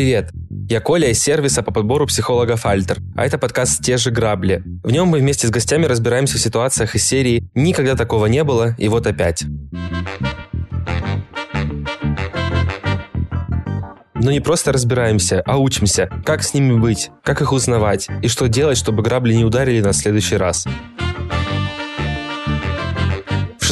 Привет! Я Коля из сервиса по подбору психолога Альтер, а это подкаст «Те же грабли». В нем мы вместе с гостями разбираемся в ситуациях из серии «Никогда такого не было, и вот опять». Но не просто разбираемся, а учимся, как с ними быть, как их узнавать и что делать, чтобы грабли не ударили нас в следующий раз.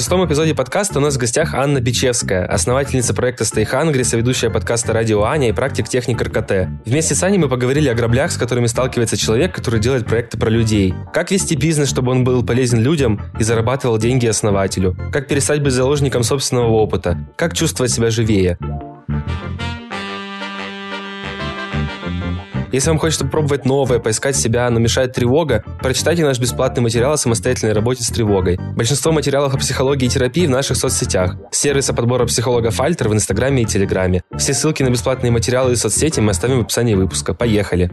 Шестом эпизоде подкаста у нас в гостях Анна Бичевская, основательница проекта Stay Hungry, соведущая подкаста «Радио Аня» и практик техник РКТ. Вместе с Аней мы поговорили о граблях, с которыми сталкивается человек, который делает проекты про людей. Как вести бизнес, чтобы он был полезен людям и зарабатывал деньги основателю. Как перестать быть заложником собственного опыта. Как чувствовать себя живее. Если вам хочется пробовать новое, поискать себя, но мешает тревога, прочитайте наш бесплатный материал о самостоятельной работе с тревогой. Большинство материалов о психологии и терапии в наших соцсетях. Сервиса подбора психолога Фальтер в Инстаграме и Телеграме. Все ссылки на бесплатные материалы и соцсети мы оставим в описании выпуска. Поехали!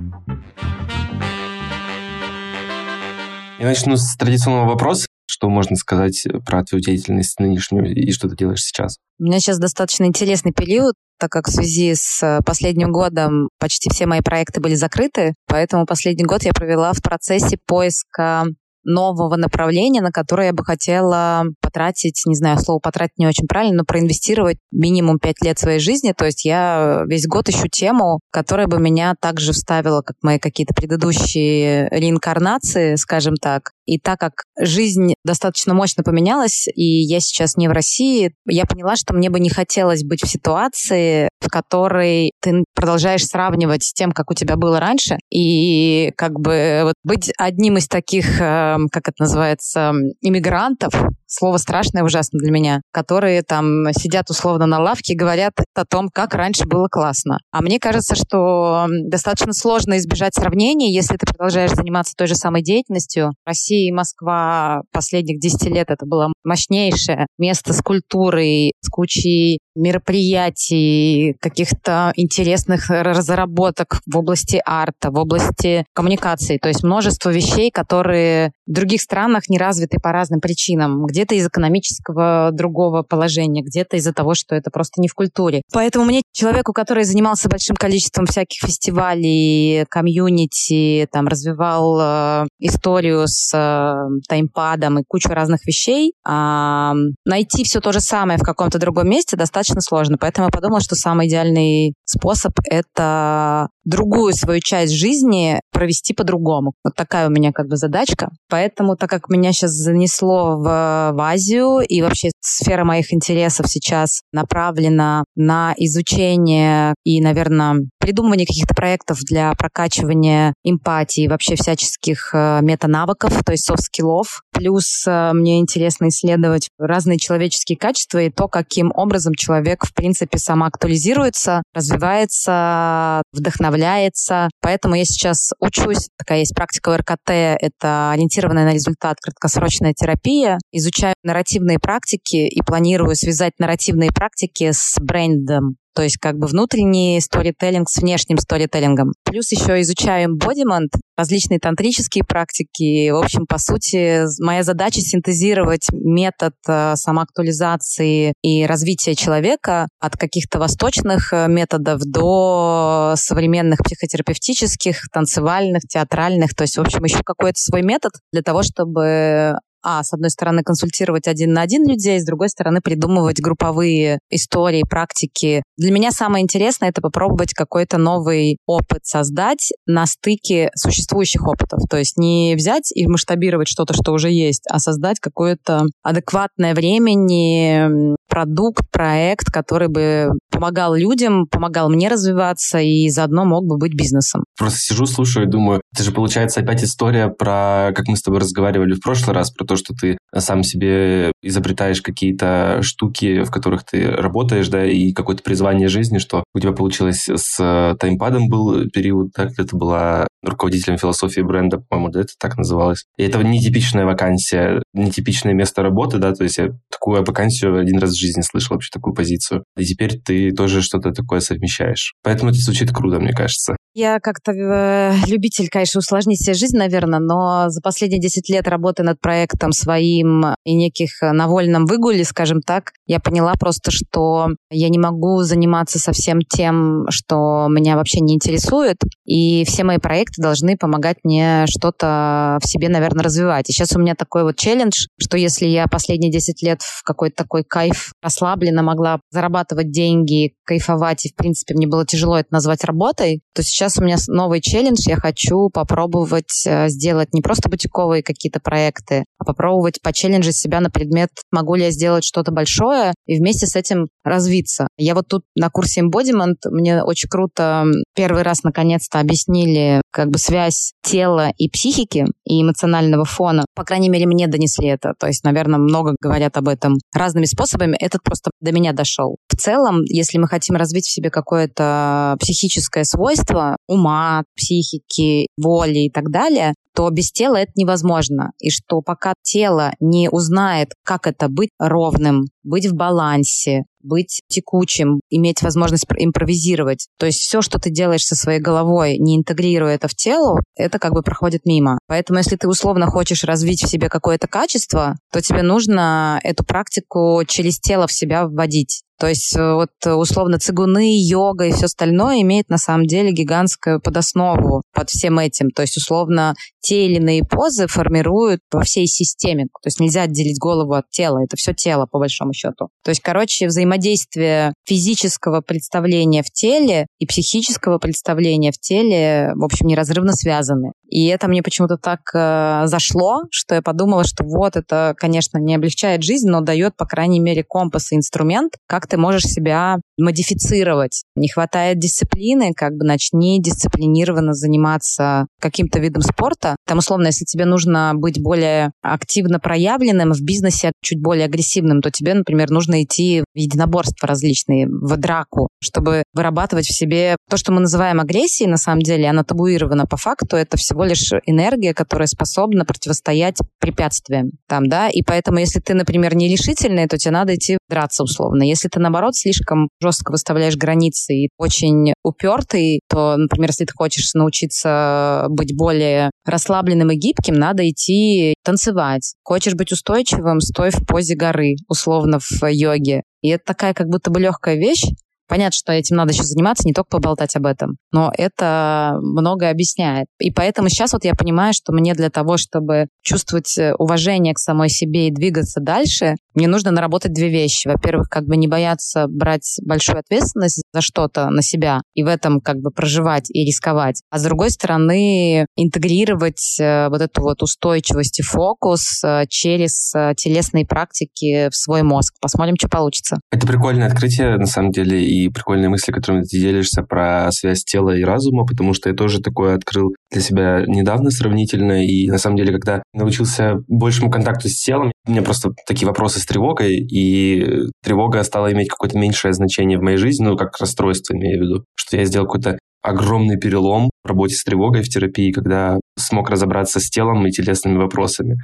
Я начну с традиционного вопроса. Что можно сказать про твою деятельность нынешнюю и что ты делаешь сейчас? У меня сейчас достаточно интересный период, так как в связи с э, последним годом почти все мои проекты были закрыты, поэтому последний год я провела в процессе поиска нового направления, на которое я бы хотела потратить, не знаю, слово потратить не очень правильно, но проинвестировать минимум пять лет своей жизни. То есть я весь год ищу тему, которая бы меня также вставила, как мои какие-то предыдущие реинкарнации, скажем так. И так как жизнь достаточно мощно поменялась, и я сейчас не в России, я поняла, что мне бы не хотелось быть в ситуации, в которой ты продолжаешь сравнивать с тем, как у тебя было раньше, и как бы вот быть одним из таких, эм, как это называется, иммигрантов, слово страшное ужасно для меня, которые там сидят условно на лавке и говорят о том, как раньше было классно. А мне кажется, что достаточно сложно избежать сравнений, если ты продолжаешь заниматься той же самой деятельностью. Россия и Москва последних 10 лет это было мощнейшее место с культурой, с кучей мероприятий, каких-то интересных разработок в области арта, в области коммуникации. То есть множество вещей, которые в других странах не развиты по разным причинам. Где-то из экономического другого положения, где-то из-за того, что это просто не в культуре. Поэтому мне, человеку, который занимался большим количеством всяких фестивалей, комьюнити, там, развивал э, историю с э, таймпадом и кучу разных вещей, э, найти все то же самое в каком-то другом месте достаточно сложно. Поэтому я подумала, что самый идеальный способ — это другую свою часть жизни провести по-другому. Вот такая у меня как бы задачка. Поэтому, так как меня сейчас занесло в, в Азию, и вообще сфера моих интересов сейчас направлена на изучение и, наверное, придумывание каких-то проектов для прокачивания эмпатии, вообще всяческих э, метанавыков, то есть soft skill ов. Плюс э, мне интересно исследовать разные человеческие качества и то, каким образом человек, в принципе, самоактуализируется, развивается, вдохновляется. Поэтому я сейчас учусь, такая есть практика РКТ, это ориентированная на результат краткосрочная терапия. Изучаю нарративные практики и планирую связать нарративные практики с брендом. То есть как бы внутренний сторителлинг с внешним сторителлингом. Плюс еще изучаю embodiment, различные тантрические практики. В общем, по сути, моя задача синтезировать метод э, самоактуализации и развития человека от каких-то восточных э, методов до современных психотерапевтических, танцевальных, театральных. То есть, в общем, еще какой-то свой метод для того, чтобы а, с одной стороны, консультировать один на один людей, с другой стороны, придумывать групповые истории, практики. Для меня самое интересное — это попробовать какой-то новый опыт создать на стыке существующих опытов. То есть не взять и масштабировать что-то, что уже есть, а создать какое-то адекватное времени, продукт, проект, который бы помогал людям, помогал мне развиваться и заодно мог бы быть бизнесом. Просто сижу, слушаю и думаю, это же получается опять история про, как мы с тобой разговаривали в прошлый раз, про то, что ты сам себе изобретаешь какие-то штуки, в которых ты работаешь, да, и какое-то призвание жизни, что у тебя получилось с таймпадом был период, да, когда ты была руководителем философии бренда, по-моему, да, это так называлось. И это нетипичная вакансия, нетипичное место работы, да, то есть я такую вакансию один раз в жизни слышал, вообще такую позицию. И теперь ты тоже что-то такое совмещаешь. Поэтому это звучит круто, мне кажется. Я как-то э, любитель, конечно, усложнить себе жизнь, наверное, но за последние 10 лет работы над проектом своим и неких э, на вольном выгуле, скажем так, я поняла просто, что я не могу заниматься совсем тем, что меня вообще не интересует, и все мои проекты должны помогать мне что-то в себе, наверное, развивать. И сейчас у меня такой вот челлендж, что если я последние 10 лет в какой-то такой кайф расслабленно могла зарабатывать деньги, кайфовать, и, в принципе, мне было тяжело это назвать работой, то сейчас сейчас у меня новый челлендж. Я хочу попробовать э, сделать не просто бутиковые какие-то проекты, а попробовать почелленджить себя на предмет, могу ли я сделать что-то большое и вместе с этим развиться. Я вот тут на курсе Embodiment, мне очень круто первый раз наконец-то объяснили как бы связь тела и психики и эмоционального фона. По крайней мере, мне донесли это. То есть, наверное, много говорят об этом разными способами. Этот просто до меня дошел. В целом, если мы хотим развить в себе какое-то психическое свойство, ума, психики, воли и так далее, то без тела это невозможно. И что пока тело не узнает, как это быть ровным, быть в балансе, быть текучим, иметь возможность импровизировать. То есть все, что ты делаешь со своей головой, не интегрируя это в тело, это как бы проходит мимо. Поэтому если ты условно хочешь развить в себе какое-то качество, то тебе нужно эту практику через тело в себя вводить. То есть э, вот э, условно цигуны, йога и все остальное имеет на самом деле гигантскую подоснову под всем этим. То есть условно те или иные позы формируют во всей системе. То есть нельзя отделить голову от тела. Это все тело, по большому счету. То есть, короче, взаимодействие физического представления в теле и психического представления в теле, в общем, неразрывно связаны. И это мне почему-то так э, зашло, что я подумала, что вот это, конечно, не облегчает жизнь, но дает, по крайней мере, компас и инструмент, как ты можешь себя модифицировать. Не хватает дисциплины, как бы начни дисциплинированно заниматься каким-то видом спорта. Там, условно, если тебе нужно быть более активно проявленным в бизнесе, чуть более агрессивным, то тебе, например, нужно идти в единоборства различные, в драку, чтобы вырабатывать в себе то, что мы называем агрессией, на самом деле, она табуирована по факту, это всего лишь энергия, которая способна противостоять препятствиям. Там, да? И поэтому, если ты, например, не решительный, то тебе надо идти драться условно. Если ты, наоборот, слишком жестко выставляешь границы и очень упертый, то, например, если ты хочешь научиться быть более расслабленным и гибким, надо идти танцевать. Хочешь быть устойчивым, стой в позе горы, условно в йоге. И это такая как будто бы легкая вещь, Понятно, что этим надо еще заниматься, не только поболтать об этом, но это многое объясняет. И поэтому сейчас вот я понимаю, что мне для того, чтобы чувствовать э, уважение к самой себе и двигаться дальше, мне нужно наработать две вещи. Во-первых, как бы не бояться брать большую ответственность за что-то на себя и в этом как бы проживать и рисковать. А с другой стороны, интегрировать э, вот эту вот устойчивость и фокус э, через телесные практики в свой мозг. Посмотрим, что получится. Это прикольное открытие, на самом деле, и прикольные мысли, которыми ты делишься про связь тела и разума, потому что я тоже такое открыл для себя недавно сравнительно. И на самом деле, когда научился большему контакту с телом, меня просто такие вопросы с тревогой, и тревога стала иметь какое-то меньшее значение в моей жизни, ну, как расстройство, имею в виду, что я сделал какой-то огромный перелом в работе с тревогой в терапии, когда смог разобраться с телом и телесными вопросами.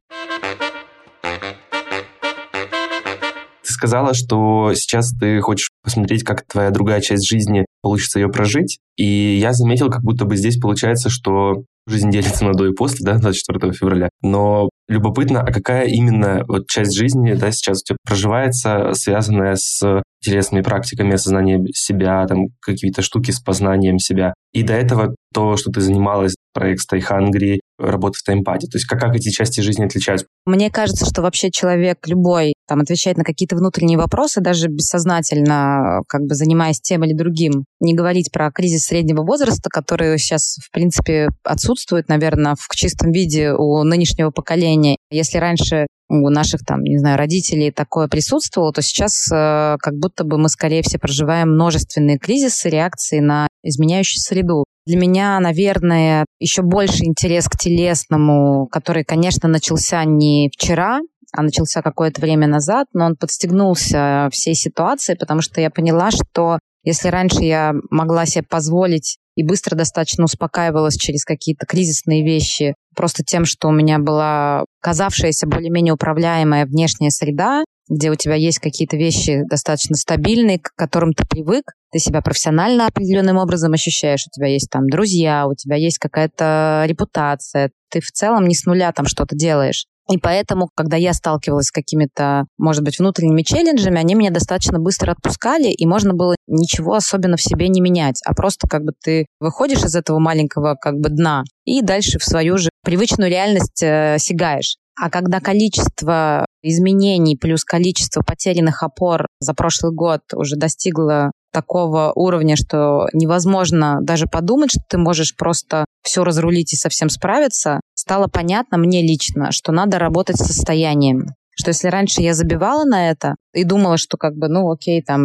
Ты сказала, что сейчас ты хочешь посмотреть, как твоя другая часть жизни получится ее прожить. И я заметил, как будто бы здесь получается, что жизнь делится на до и после, да, 24 февраля. Но любопытно, а какая именно вот часть жизни, да, сейчас у тебя проживается, связанная с телесными практиками осознания себя, там какие-то штуки с познанием себя. И до этого то, что ты занималась, проект Stay Hungry, работа в таймпаде. То есть как, как эти части жизни отличаются? Мне кажется, что вообще человек любой там отвечает на какие-то внутренние вопросы, даже бессознательно, как бы занимаясь тем или другим. Не говорить про кризис среднего возраста, который сейчас, в принципе, отсутствует, наверное, в чистом виде у нынешнего поколения. Если раньше у наших там, не знаю, родителей такое присутствовало, то сейчас э, как будто бы мы скорее все проживаем множественные кризисы, реакции на изменяющую среду. Для меня, наверное, еще больше интерес к телесному, который, конечно, начался не вчера, а начался какое-то время назад, но он подстегнулся всей ситуации, потому что я поняла, что если раньше я могла себе позволить и быстро достаточно успокаивалась через какие-то кризисные вещи, просто тем, что у меня была казавшаяся более-менее управляемая внешняя среда, где у тебя есть какие-то вещи достаточно стабильные, к которым ты привык, ты себя профессионально определенным образом ощущаешь, у тебя есть там друзья, у тебя есть какая-то репутация, ты в целом не с нуля там что-то делаешь. И поэтому, когда я сталкивалась с какими-то, может быть, внутренними челленджами, они меня достаточно быстро отпускали, и можно было ничего особенно в себе не менять, а просто как бы ты выходишь из этого маленького как бы дна и дальше в свою же привычную реальность э, сигаешь. А когда количество изменений плюс количество потерянных опор за прошлый год уже достигло такого уровня, что невозможно даже подумать, что ты можешь просто все разрулить и совсем справиться, стало понятно мне лично, что надо работать с состоянием. Что если раньше я забивала на это и думала, что как бы, ну окей, там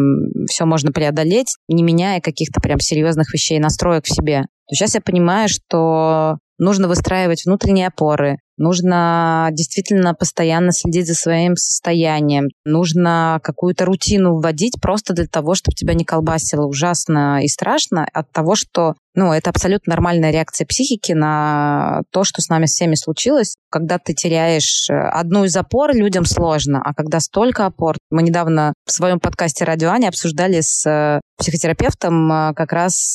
все можно преодолеть, не меняя каких-то прям серьезных вещей, настроек в себе, то сейчас я понимаю, что нужно выстраивать внутренние опоры, нужно действительно постоянно следить за своим состоянием, нужно какую-то рутину вводить просто для того, чтобы тебя не колбасило ужасно и страшно от того, что ну, это абсолютно нормальная реакция психики на то, что с нами всеми случилось. Когда ты теряешь э, одну из опор, людям сложно, а когда столько опор... Мы недавно в своем подкасте «Радио Аня» обсуждали с э, психотерапевтом э, как раз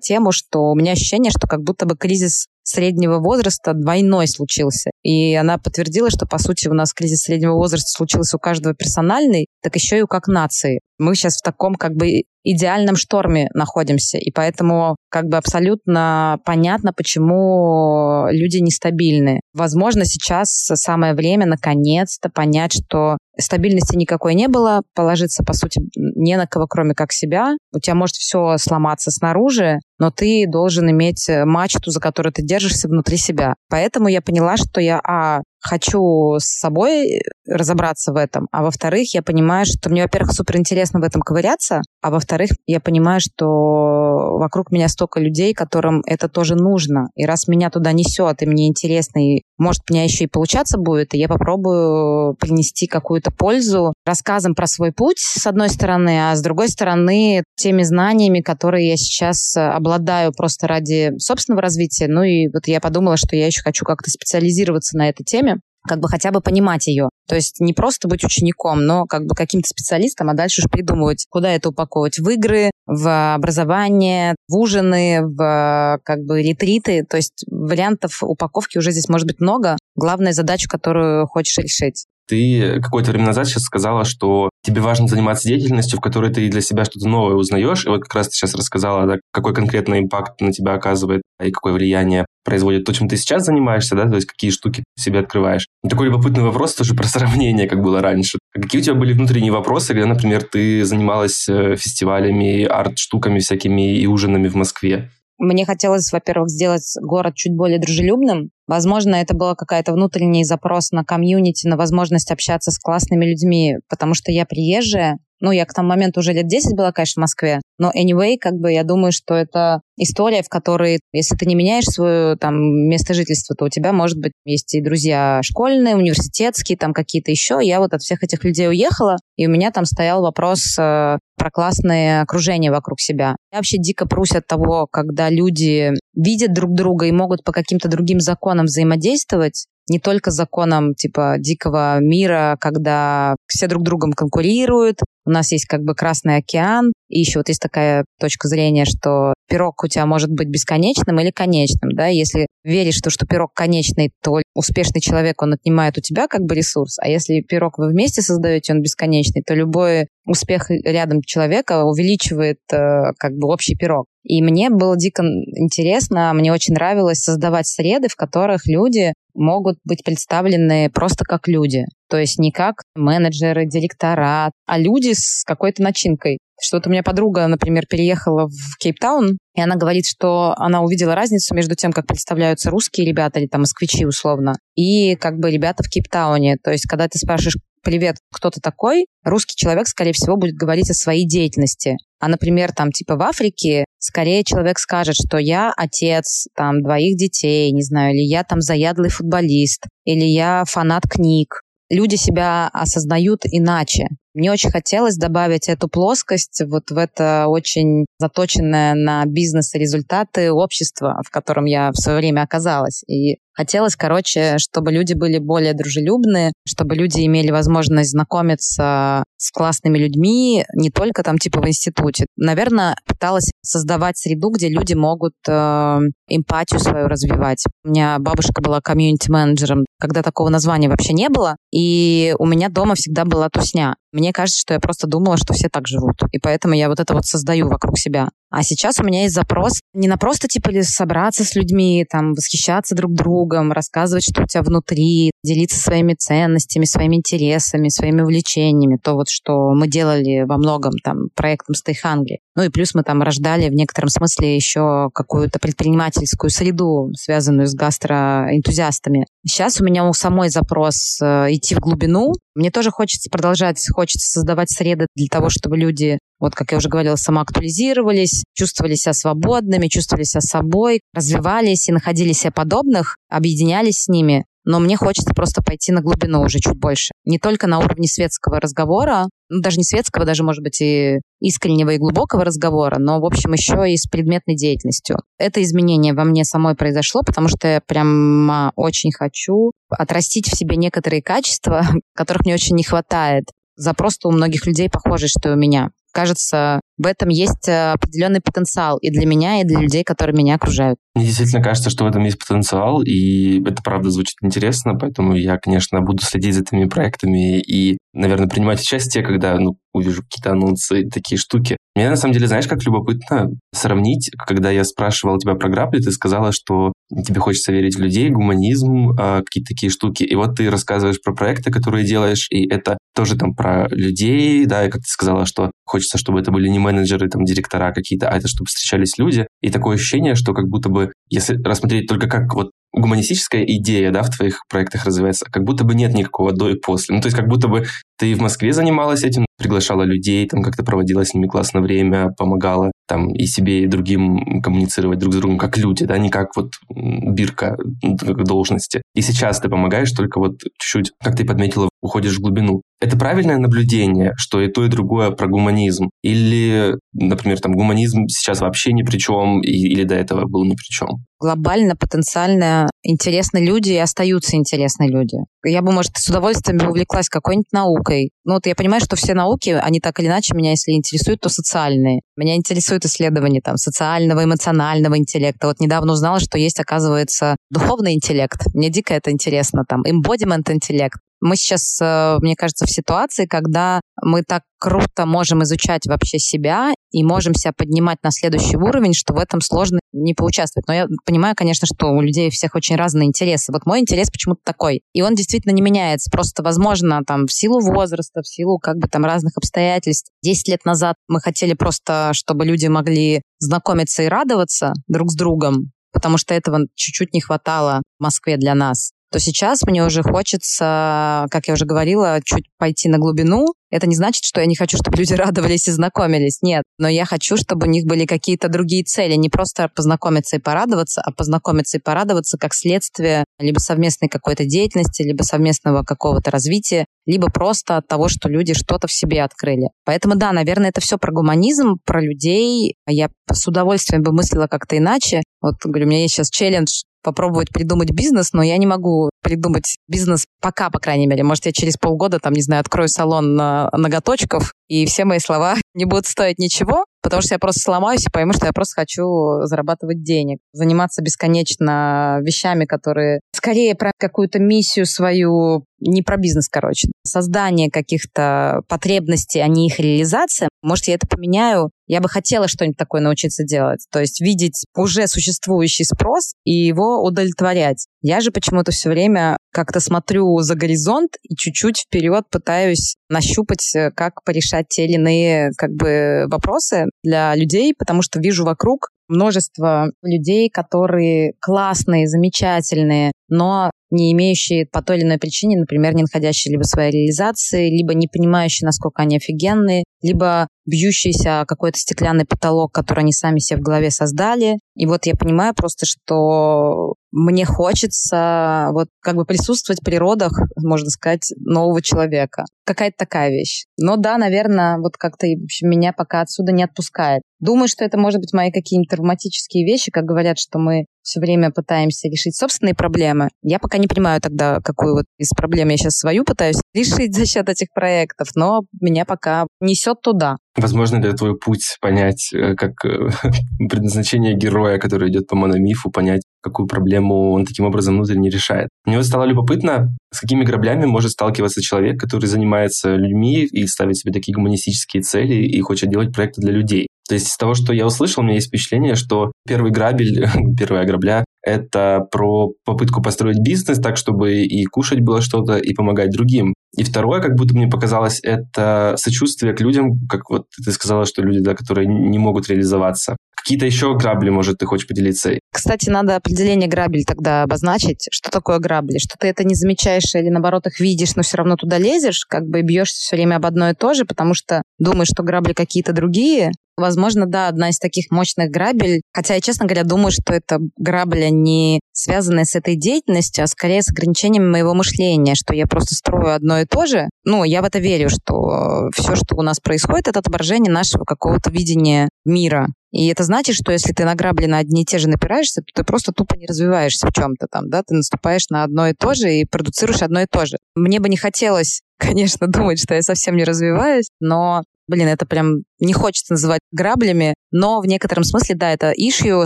тему, что у меня ощущение, что как будто бы кризис среднего возраста двойной случился. И она подтвердила, что, по сути, у нас кризис среднего возраста случился у каждого персональный, так еще и у как нации. Мы сейчас в таком как бы идеальном шторме находимся, и поэтому как бы абсолютно понятно, почему люди нестабильны. Возможно, сейчас самое время наконец-то понять, что стабильности никакой не было, положиться, по сути, не на кого, кроме как себя. У тебя может все сломаться снаружи, но ты должен иметь мачту, за которую ты держишься внутри себя. Поэтому я поняла, что я, а, хочу с собой разобраться в этом, а во-вторых, я понимаю, что мне, во-первых, супер интересно в этом ковыряться, а во-вторых, я понимаю, что вокруг меня столько людей, которым это тоже нужно. И раз меня туда несет, и мне интересно, и может, у меня еще и получаться будет, и я попробую принести какую-то пользу рассказом про свой путь, с одной стороны, а с другой стороны, теми знаниями, которые я сейчас обладаю просто ради собственного развития. Ну и вот я подумала, что я еще хочу как-то специализироваться на этой теме, как бы хотя бы понимать ее. То есть не просто быть учеником, но как бы каким-то специалистом, а дальше уж придумывать, куда это упаковывать. В игры, в образование, в ужины, в как бы ретриты. То есть вариантов упаковки уже здесь может быть много. Главная задача, которую хочешь решить. Ты какое-то время назад сейчас сказала, что тебе важно заниматься деятельностью, в которой ты для себя что-то новое узнаешь. И вот как раз ты сейчас рассказала, да, какой конкретный импакт на тебя оказывает и какое влияние производит то, чем ты сейчас занимаешься, да, то есть какие штуки ты себе открываешь. И такой любопытный вопрос тоже про сравнение, как было раньше. Какие у тебя были внутренние вопросы, когда, например, ты занималась э, фестивалями, арт-штуками всякими и ужинами в Москве? Мне хотелось, во-первых, сделать город чуть более дружелюбным. Возможно, это был какая-то внутренний запрос на комьюнити, на возможность общаться с классными людьми, потому что я приезжая, ну, я к тому моменту уже лет 10 была, конечно, в Москве, но anyway, как бы я думаю, что это история, в которой, если ты не меняешь свое там место жительства, то у тебя, может быть, есть и друзья школьные, университетские, там какие-то еще. Я вот от всех этих людей уехала, и у меня там стоял вопрос э, про классное окружение вокруг себя. Я вообще дико прусь от того, когда люди видят друг друга и могут по каким-то другим законам взаимодействовать, не только законам типа дикого мира, когда все друг другом конкурируют, у нас есть как бы Красный океан, и еще вот есть такая точка зрения, что пирог у тебя может быть бесконечным или конечным, да, если веришь, что, что пирог конечный, то успешный человек, он отнимает у тебя как бы ресурс, а если пирог вы вместе создаете, он бесконечный, то любой успех рядом человека увеличивает э, как бы общий пирог. И мне было дико интересно, мне очень нравилось создавать среды, в которых люди могут быть представлены просто как люди. То есть не как менеджеры, директора, а люди с какой-то начинкой. Что-то у меня подруга, например, переехала в Кейптаун, и она говорит, что она увидела разницу между тем, как представляются русские ребята или там москвичи условно, и как бы ребята в Кейптауне. То есть, когда ты спрашиваешь, привет, кто ты такой, русский человек, скорее всего, будет говорить о своей деятельности. А, например, там, типа в Африке, скорее человек скажет, что я отец, там, двоих детей, не знаю, или я там заядлый футболист, или я фанат книг. Люди себя осознают иначе. Мне очень хотелось добавить эту плоскость вот в это очень заточенное на бизнес и результаты общество, в котором я в свое время оказалась. И Хотелось, короче, чтобы люди были более дружелюбны, чтобы люди имели возможность знакомиться с классными людьми, не только там типа в институте. Наверное, пыталась создавать среду, где люди могут э, эмпатию свою развивать. У меня бабушка была комьюнити-менеджером, когда такого названия вообще не было, и у меня дома всегда была тусня. Мне кажется, что я просто думала, что все так живут. И поэтому я вот это вот создаю вокруг себя. А сейчас у меня есть запрос не на просто типа ли собраться с людьми, там, восхищаться друг другом, рассказывать, что у тебя внутри, делиться своими ценностями, своими интересами, своими увлечениями. То вот, что мы делали во многом там проектом Hungry. Ну и плюс мы там рождали в некотором смысле еще какую-то предпринимательскую среду, связанную с гастроэнтузиастами. Сейчас у меня у самой запрос э, идти в глубину. Мне тоже хочется продолжать, хочется создавать среды для того, чтобы люди вот, как я уже говорила, самоактуализировались, чувствовали себя свободными, чувствовали себя собой, развивались и находили себя подобных, объединялись с ними. Но мне хочется просто пойти на глубину уже чуть больше. Не только на уровне светского разговора, ну, даже не светского, даже, может быть, и искреннего и глубокого разговора, но, в общем, еще и с предметной деятельностью. Это изменение во мне самой произошло, потому что я прям очень хочу отрастить в себе некоторые качества, которых мне очень не хватает. Запрос у многих людей похожий, что и у меня кажется, в этом есть э, определенный потенциал и для меня, и для людей, которые меня окружают. Мне действительно кажется, что в этом есть потенциал, и это правда звучит интересно, поэтому я, конечно, буду следить за этими проектами и, наверное, принимать участие, когда ну, увижу какие-то анонсы такие штуки. Мне, на самом деле, знаешь, как любопытно сравнить, когда я спрашивал тебя про грабли, ты сказала, что тебе хочется верить в людей, гуманизм, а, какие-то такие штуки. И вот ты рассказываешь про проекты, которые делаешь, и это тоже там про людей, да, и как ты сказала, что хочется, чтобы это были не менеджеры, там, директора какие-то, а это чтобы встречались люди. И такое ощущение, что как будто бы, если рассмотреть только как вот гуманистическая идея, да, в твоих проектах развивается, как будто бы нет никакого до и после. Ну, то есть как будто бы ты в Москве занималась этим, приглашала людей, там как-то проводила с ними классное время, помогала там и себе, и другим коммуницировать друг с другом как люди, да, не как вот бирка должности. И сейчас ты помогаешь, только вот чуть-чуть, как ты подметила, уходишь в глубину. Это правильное наблюдение, что и то, и другое про гуманизм? Или, например, там гуманизм сейчас вообще ни при чем, или до этого был ни при чем? глобально, потенциально интересны люди и остаются интересны люди. Я бы, может, с удовольствием увлеклась какой-нибудь наукой. Ну, вот я понимаю, что все науки, они так или иначе меня, если интересуют, то социальные. Меня интересует исследование там социального, эмоционального интеллекта. Вот недавно узнала, что есть, оказывается, духовный интеллект. Мне дико это интересно. Там, embodiment интеллект. Мы сейчас, э, мне кажется, в ситуации, когда мы так круто можем изучать вообще себя и можем себя поднимать на следующий уровень, что в этом сложно не поучаствовать. Но я понимаю, конечно, что у людей всех очень разные интересы. Вот мой интерес почему-то такой. И он действительно не меняется. Просто, возможно, там в силу возраста, в силу как бы там разных обстоятельств. Десять лет назад мы хотели просто, чтобы люди могли знакомиться и радоваться друг с другом, потому что этого чуть-чуть не хватало в Москве для нас то сейчас мне уже хочется, как я уже говорила, чуть пойти на глубину. Это не значит, что я не хочу, чтобы люди радовались и знакомились. Нет. Но я хочу, чтобы у них были какие-то другие цели. Не просто познакомиться и порадоваться, а познакомиться и порадоваться как следствие либо совместной какой-то деятельности, либо совместного какого-то развития, либо просто от того, что люди что-то в себе открыли. Поэтому да, наверное, это все про гуманизм, про людей. Я с удовольствием бы мыслила как-то иначе. Вот, говорю, у меня есть сейчас челлендж попробовать придумать бизнес, но я не могу придумать бизнес пока, по крайней мере. Может, я через полгода, там, не знаю, открою салон ноготочков, и все мои слова не будут стоить ничего, потому что я просто сломаюсь и пойму, что я просто хочу зарабатывать денег, заниматься бесконечно вещами, которые скорее про какую-то миссию свою, не про бизнес, короче, создание каких-то потребностей, а не их реализация. Может, я это поменяю я бы хотела что-нибудь такое научиться делать. То есть видеть уже существующий спрос и его удовлетворять. Я же почему-то все время как-то смотрю за горизонт и чуть-чуть вперед пытаюсь нащупать, э, как порешать те или иные как бы, вопросы для людей, потому что вижу вокруг множество людей, которые классные, замечательные, но не имеющие по той или иной причине, например, не находящие либо своей реализации, либо не понимающие, насколько они офигенные, либо бьющиеся какой-то стеклянный потолок, который они сами себе в голове создали. И вот я понимаю просто, что мне хочется вот как бы присутствовать при родах, можно сказать, нового человека. Какая-то такая вещь. Но да, наверное, вот как-то в меня пока отсюда не отпускает. Думаю, что это может быть мои какие-нибудь травматические вещи, как говорят, что мы все время пытаемся решить собственные проблемы. Я пока не понимаю тогда, какую вот из проблем я сейчас свою пытаюсь решить за счет этих проектов, но меня пока несет туда. Возможно, это твой путь понять, э, как э, предназначение героя, который идет по мономифу, понять, какую проблему он таким образом внутренне решает. Мне вот стало любопытно, с какими граблями может сталкиваться человек, который занимается людьми и ставит себе такие гуманистические цели и хочет делать проекты для людей. То есть из того, что я услышал, у меня есть впечатление, что первый грабель, первая грабля — это про попытку построить бизнес так, чтобы и кушать было что-то, и помогать другим. И второе, как будто мне показалось, это сочувствие к людям, как вот ты сказала, что люди, да, которые не могут реализоваться. Какие-то еще грабли, может, ты хочешь поделиться? Кстати, надо определение грабель тогда обозначить. Что такое грабли? Что ты это не замечаешь или, наоборот, их видишь, но все равно туда лезешь, как бы бьешься все время об одно и то же, потому что думаешь, что грабли какие-то другие, Возможно, да, одна из таких мощных грабель. Хотя я, честно говоря, думаю, что это грабля не связанная с этой деятельностью, а скорее с ограничением моего мышления, что я просто строю одно и то же. Ну, я в это верю, что все, что у нас происходит, это отображение нашего какого-то видения мира. И это значит, что если ты на на одни и те же напираешься, то ты просто тупо не развиваешься в чем-то там, да, ты наступаешь на одно и то же и продуцируешь одно и то же. Мне бы не хотелось конечно, думать, что я совсем не развиваюсь, но блин, это прям не хочется называть граблями, но в некотором смысле, да, это ишью,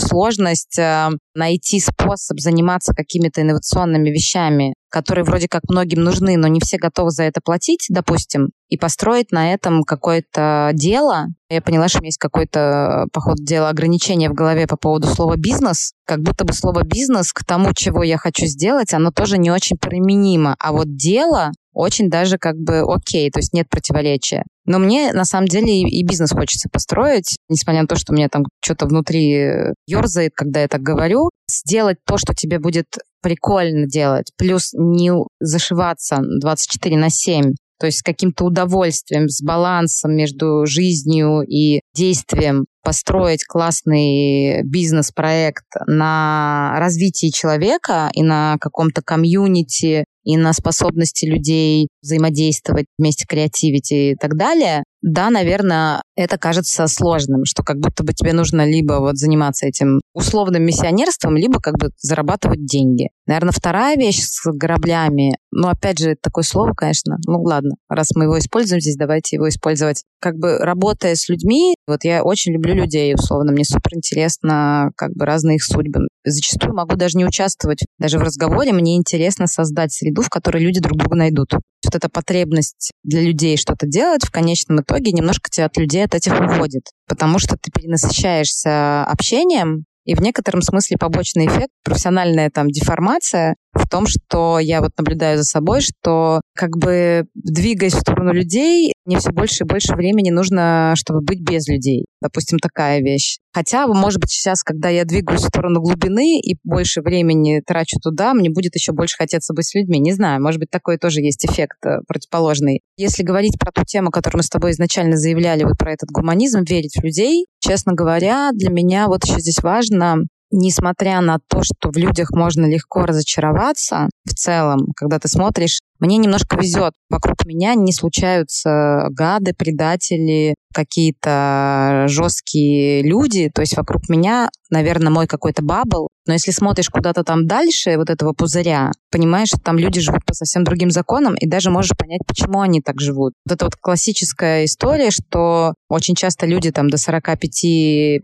сложность э, найти способ заниматься какими-то инновационными вещами, которые вроде как многим нужны, но не все готовы за это платить, допустим, и построить на этом какое-то дело. Я поняла, что у меня есть какое-то, по ходу дела, ограничение в голове по поводу слова «бизнес». Как будто бы слово «бизнес» к тому, чего я хочу сделать, оно тоже не очень применимо. А вот дело очень даже как бы окей, то есть нет противоречия. Но мне на самом деле и, бизнес хочется построить, несмотря на то, что мне там что-то внутри ерзает, когда я так говорю, сделать то, что тебе будет прикольно делать, плюс не зашиваться 24 на 7, то есть с каким-то удовольствием, с балансом между жизнью и действием построить классный бизнес-проект на развитии человека и на каком-то комьюнити, и на способности людей взаимодействовать вместе, креативить и так далее, да, наверное, это кажется сложным, что как будто бы тебе нужно либо вот заниматься этим условным миссионерством, либо как бы зарабатывать деньги. Наверное, вторая вещь с граблями, ну, опять же, такое слово, конечно, ну, ладно, раз мы его используем здесь, давайте его использовать. Как бы работая с людьми, вот я очень люблю людей, условно, мне супер интересно как бы разные их судьбы. Зачастую могу даже не участвовать даже в разговоре, мне интересно создать среду, в которой люди друг друга найдут. Вот эта потребность для людей что-то делать в конечном итоге немножко тебя от людей от этих уводит, потому что ты перенасыщаешься общением, и в некотором смысле побочный эффект, профессиональная там деформация в том, что я вот наблюдаю за собой, что как бы двигаясь в сторону людей, мне все больше и больше времени нужно, чтобы быть без людей. Допустим, такая вещь. Хотя, может быть, сейчас, когда я двигаюсь в сторону глубины и больше времени трачу туда, мне будет еще больше хотеться быть с людьми. Не знаю, может быть, такой тоже есть эффект э, противоположный. Если говорить про ту тему, которую мы с тобой изначально заявляли, вот про этот гуманизм, верить в людей, честно говоря, для меня вот еще здесь важно несмотря на то, что в людях можно легко разочароваться, в целом, когда ты смотришь, мне немножко везет. Вокруг меня не случаются гады, предатели, какие-то жесткие люди. То есть вокруг меня, наверное, мой какой-то бабл. Но если смотришь куда-то там дальше вот этого пузыря, понимаешь, что там люди живут по совсем другим законам, и даже можешь понять, почему они так живут. Вот это вот классическая история, что очень часто люди там до 45-50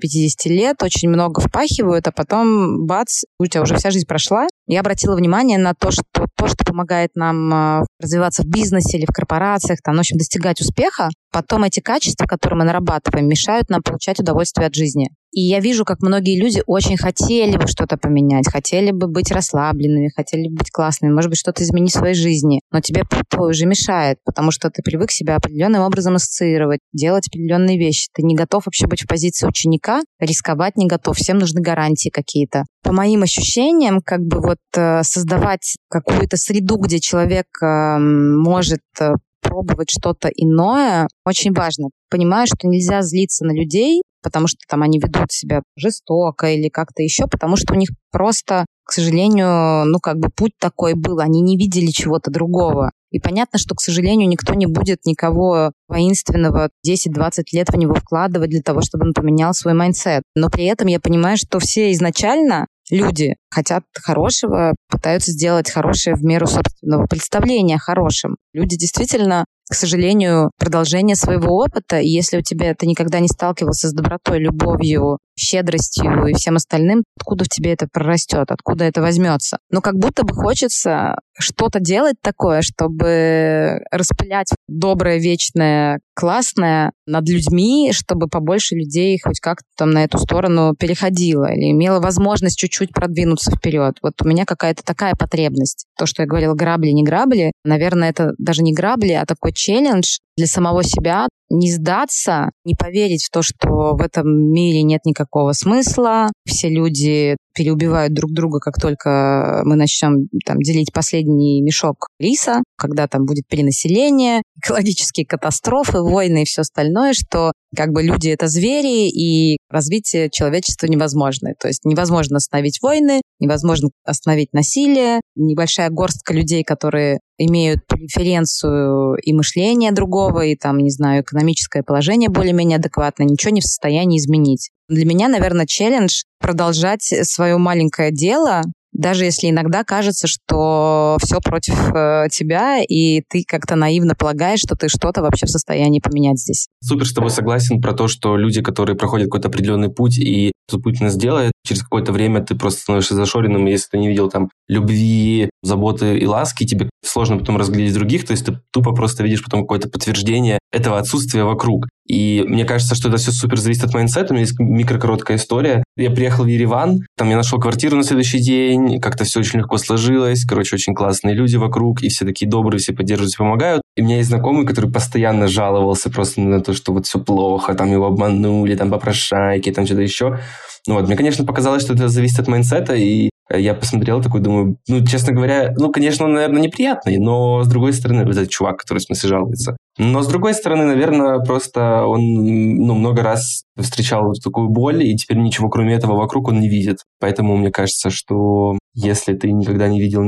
лет очень много впахивают, а потом бац, у тебя уже вся жизнь прошла. Я обратила внимание на то, что то, что помогает нам а, развиваться в бизнесе или в корпорациях, там, в общем, достигать успеха, потом эти качества, которые мы нарабатываем, мешают нам получать удовольствие от жизни. И я вижу, как многие люди очень хотели бы что-то поменять, хотели бы быть расслабленными, хотели бы быть классными, может быть, что-то изменить в своей жизни. Но тебе твой уже мешает, потому что ты привык себя определенным образом ассоциировать, делать определенные вещи. Ты не готов вообще быть в позиции ученика, рисковать не готов, всем нужны гарантии какие-то. По моим ощущениям, как бы вот э, создавать какую-то среду, где человек эм, может э, пробовать что-то иное, очень важно. Понимаю, что нельзя злиться на людей, потому что там они ведут себя жестоко или как-то еще, потому что у них просто, к сожалению, ну как бы путь такой был, они не видели чего-то другого. И понятно, что, к сожалению, никто не будет никого воинственного 10-20 лет в него вкладывать для того, чтобы он поменял свой mindset. Но при этом я понимаю, что все изначально люди хотят хорошего, пытаются сделать хорошее в меру собственного представления о хорошем. Люди действительно к сожалению, продолжение своего опыта. И если у тебя ты никогда не сталкивался с добротой, любовью, щедростью и всем остальным, откуда в тебе это прорастет, откуда это возьмется. Но как будто бы хочется что-то делать такое, чтобы распылять доброе, вечное, классное над людьми, чтобы побольше людей хоть как-то там на эту сторону переходило или имело возможность чуть-чуть продвинуться вперед. Вот у меня какая-то такая потребность. То, что я говорила, грабли, не грабли, наверное, это даже не грабли, а такой челлендж для самого себя, не сдаться, не поверить в то, что в этом мире нет никакого смысла, все люди переубивают друг друга, как только мы начнем там, делить последний мешок риса, когда там будет перенаселение, экологические катастрофы, войны и все остальное, что как бы люди это звери, и развитие человечества невозможно. То есть невозможно остановить войны, невозможно остановить насилие. Небольшая горстка людей, которые имеют преференцию и мышление другого, и там, не знаю, экономическое положение более-менее адекватное, ничего не в состоянии изменить. Для меня, наверное, челлендж продолжать свое маленькое дело, даже если иногда кажется, что все против э, тебя, и ты как-то наивно полагаешь, что ты что-то вообще в состоянии поменять здесь. Супер с тобой согласен про то, что люди, которые проходят какой-то определенный путь, и этот путь нас делает, через какое-то время ты просто становишься зашоренным, если ты не видел там любви, заботы и ласки, тебе сложно потом разглядеть других, то есть ты тупо просто видишь потом какое-то подтверждение этого отсутствия вокруг. И мне кажется, что это все супер зависит от mindset а. У меня есть микрокороткая история. Я приехал в Ереван, там я нашел квартиру на следующий день, как-то все очень легко сложилось. Короче, очень классные люди вокруг, и все такие добрые, все поддерживают, все помогают. И у меня есть знакомый, который постоянно жаловался просто на то, что вот все плохо, там его обманули, там попрошайки, там что-то еще. Ну вот, мне, конечно, показалось, что это зависит от mindset а, и я посмотрел такой, думаю, ну, честно говоря, ну, конечно, он, наверное, неприятный, но, с другой стороны, вот этот чувак, который, в смысле, жалуется. Но, с другой стороны, наверное, просто он, ну, много раз встречал вот такую боль, и теперь ничего, кроме этого, вокруг он не видит. Поэтому мне кажется, что если ты никогда не видел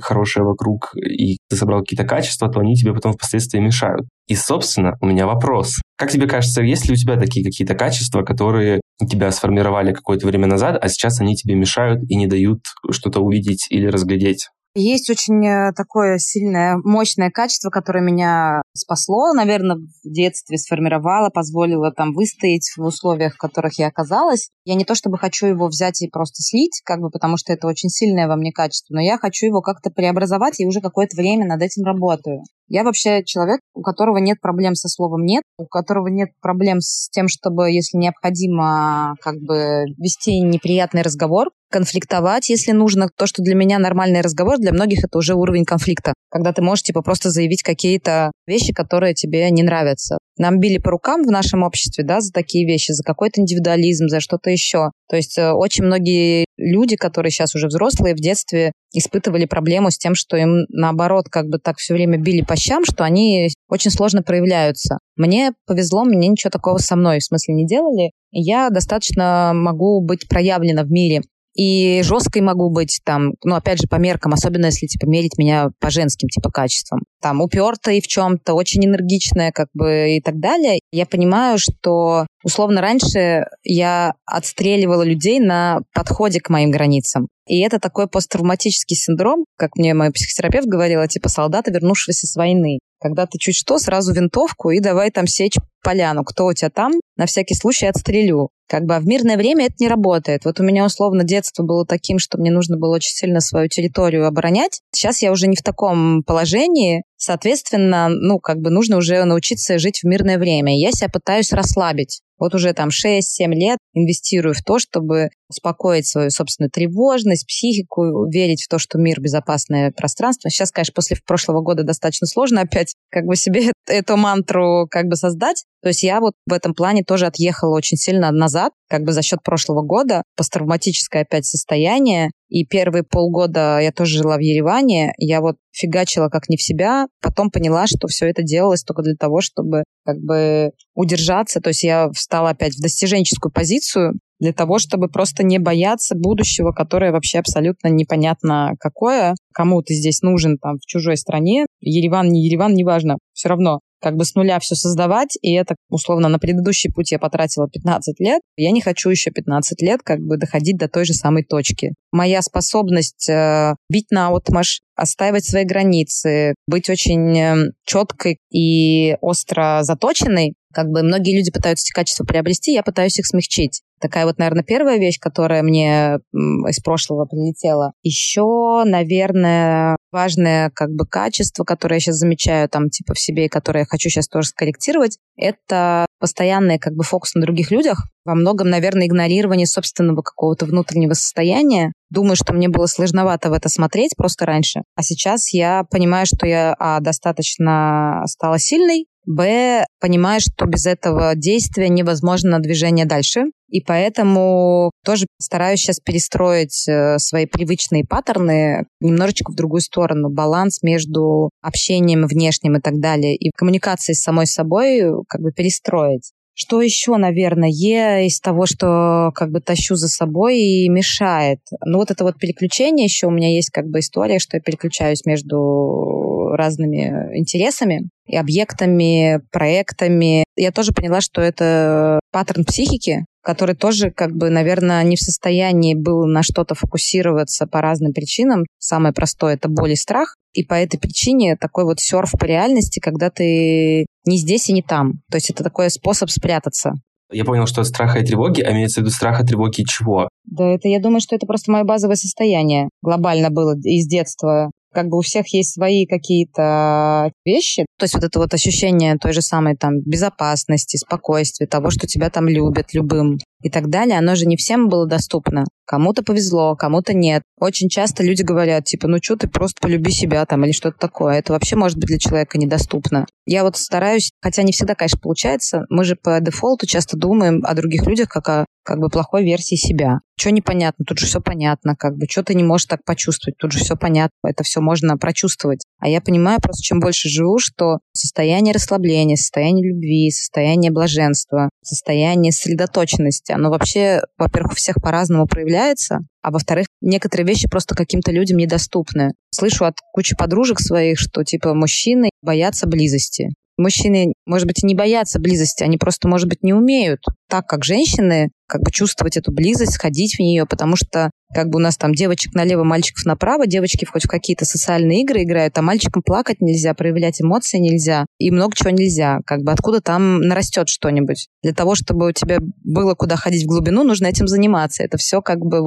хорошее вокруг, и ты собрал какие-то качества, то они тебе потом впоследствии мешают. И, собственно, у меня вопрос. Как тебе кажется, есть ли у тебя такие какие-то качества, которые тебя сформировали какое-то время назад, а сейчас они тебе мешают и не дают что-то увидеть или разглядеть? Есть очень э, такое сильное, мощное качество, которое меня спасло, наверное, в детстве сформировало, позволило там выстоять в условиях, в которых я оказалась. Я не то чтобы хочу его взять и просто слить, как бы, потому что это очень сильное во мне качество, но я хочу его как-то преобразовать, и уже какое-то время над этим работаю. Я вообще человек, у которого нет проблем со словом «нет», у которого нет проблем с тем, чтобы, если необходимо, как бы вести неприятный разговор, конфликтовать, если нужно. То, что для меня нормальный разговор, для многих это уже уровень конфликта. Когда ты можешь, типа, просто заявить какие-то вещи, которые тебе не нравятся. Нам били по рукам в нашем обществе, да, за такие вещи, за какой-то индивидуализм, за что-то еще. То есть э, очень многие люди, которые сейчас уже взрослые, в детстве испытывали проблему с тем, что им, наоборот, как бы так все время били по щам, что они очень сложно проявляются. Мне повезло, мне ничего такого со мной в смысле не делали. Я достаточно могу быть проявлена в мире и жесткой могу быть там, ну, опять же, по меркам, особенно если, типа, мерить меня по женским, типа, качествам. Там, упертая в чем-то, очень энергичная, как бы, и так далее. Я понимаю, что, условно, раньше я отстреливала людей на подходе к моим границам. И это такой посттравматический синдром, как мне мой психотерапевт говорила, типа солдата, вернувшегося с войны. Когда ты чуть что, сразу винтовку и давай там сечь поляну. Кто у тебя там? На всякий случай отстрелю. Как бы а в мирное время это не работает. Вот у меня условно детство было таким, что мне нужно было очень сильно свою территорию оборонять. Сейчас я уже не в таком положении. Соответственно, ну, как бы нужно уже научиться жить в мирное время. Я себя пытаюсь расслабить. Вот уже там 6-7 лет инвестирую в то, чтобы успокоить свою собственную тревожность, психику, верить в то, что мир — безопасное пространство. Сейчас, конечно, после прошлого года достаточно сложно опять как бы себе эту мантру как бы создать. То есть я вот в этом плане тоже отъехала очень сильно назад, как бы за счет прошлого года, посттравматическое опять состояние. И первые полгода я тоже жила в Ереване. Я вот фигачила как не в себя. Потом поняла, что все это делалось только для того, чтобы как бы удержаться. То есть я встала опять в достиженческую позицию, для того, чтобы просто не бояться будущего, которое вообще абсолютно непонятно какое. Кому ты здесь нужен там в чужой стране, Ереван, не Ереван, неважно, все равно как бы с нуля все создавать, и это, условно, на предыдущий путь я потратила 15 лет, я не хочу еще 15 лет как бы доходить до той же самой точки. Моя способность э, бить на отмаш, отстаивать свои границы, быть очень э, четкой и остро заточенной, как бы многие люди пытаются эти качества приобрести, я пытаюсь их смягчить. Такая вот, наверное, первая вещь, которая мне из прошлого прилетела. Еще, наверное, важное как бы качество, которое я сейчас замечаю там типа в себе и которое я хочу сейчас тоже скорректировать, это постоянный как бы фокус на других людях. Во многом, наверное, игнорирование собственного какого-то внутреннего состояния. Думаю, что мне было сложновато в это смотреть просто раньше. А сейчас я понимаю, что я а, достаточно стала сильной, Б, понимаешь, что без этого действия невозможно движение дальше. И поэтому тоже стараюсь сейчас перестроить э, свои привычные паттерны немножечко в другую сторону. Баланс между общением внешним и так далее и коммуникацией с самой собой как бы перестроить. Что еще, наверное, из того, что как бы тащу за собой и мешает? Ну вот это вот переключение еще у меня есть как бы история, что я переключаюсь между разными интересами и объектами, проектами. Я тоже поняла, что это паттерн психики, который тоже, как бы, наверное, не в состоянии был на что-то фокусироваться по разным причинам. Самое простое — это боль и страх. И по этой причине такой вот серф по реальности, когда ты не здесь и не там. То есть это такой способ спрятаться. Я понял, что от страха и тревоги, а имеется в виду страха, тревоги чего? Да, это я думаю, что это просто мое базовое состояние. Глобально было из детства как бы у всех есть свои какие-то вещи. То есть вот это вот ощущение той же самой там безопасности, спокойствия, того, что тебя там любят любым и так далее, оно же не всем было доступно. Кому-то повезло, кому-то нет. Очень часто люди говорят, типа, ну что ты просто полюби себя там или что-то такое. Это вообще может быть для человека недоступно. Я вот стараюсь, хотя не всегда, конечно, получается, мы же по дефолту часто думаем о других людях как о как бы плохой версии себя. Что непонятно? Тут же все понятно. Как бы что ты не можешь так почувствовать? Тут же все понятно. Это все можно прочувствовать. А я понимаю просто, чем больше живу, что состояние расслабления, состояние любви, состояние блаженства, состояние сосредоточенности, оно вообще, во-первых, у всех по-разному проявляется, а во-вторых, некоторые вещи просто каким-то людям недоступны. Слышу от кучи подружек своих, что типа мужчины боятся близости. Мужчины, может быть, и не боятся близости, они просто, может быть, не умеют так, как женщины, как бы чувствовать эту близость, ходить в нее, потому что как бы у нас там девочек налево, мальчиков направо, девочки хоть в какие-то социальные игры играют, а мальчикам плакать нельзя, проявлять эмоции нельзя, и много чего нельзя. Как бы откуда там нарастет что-нибудь. Для того, чтобы у тебя было куда ходить в глубину, нужно этим заниматься. Это все как бы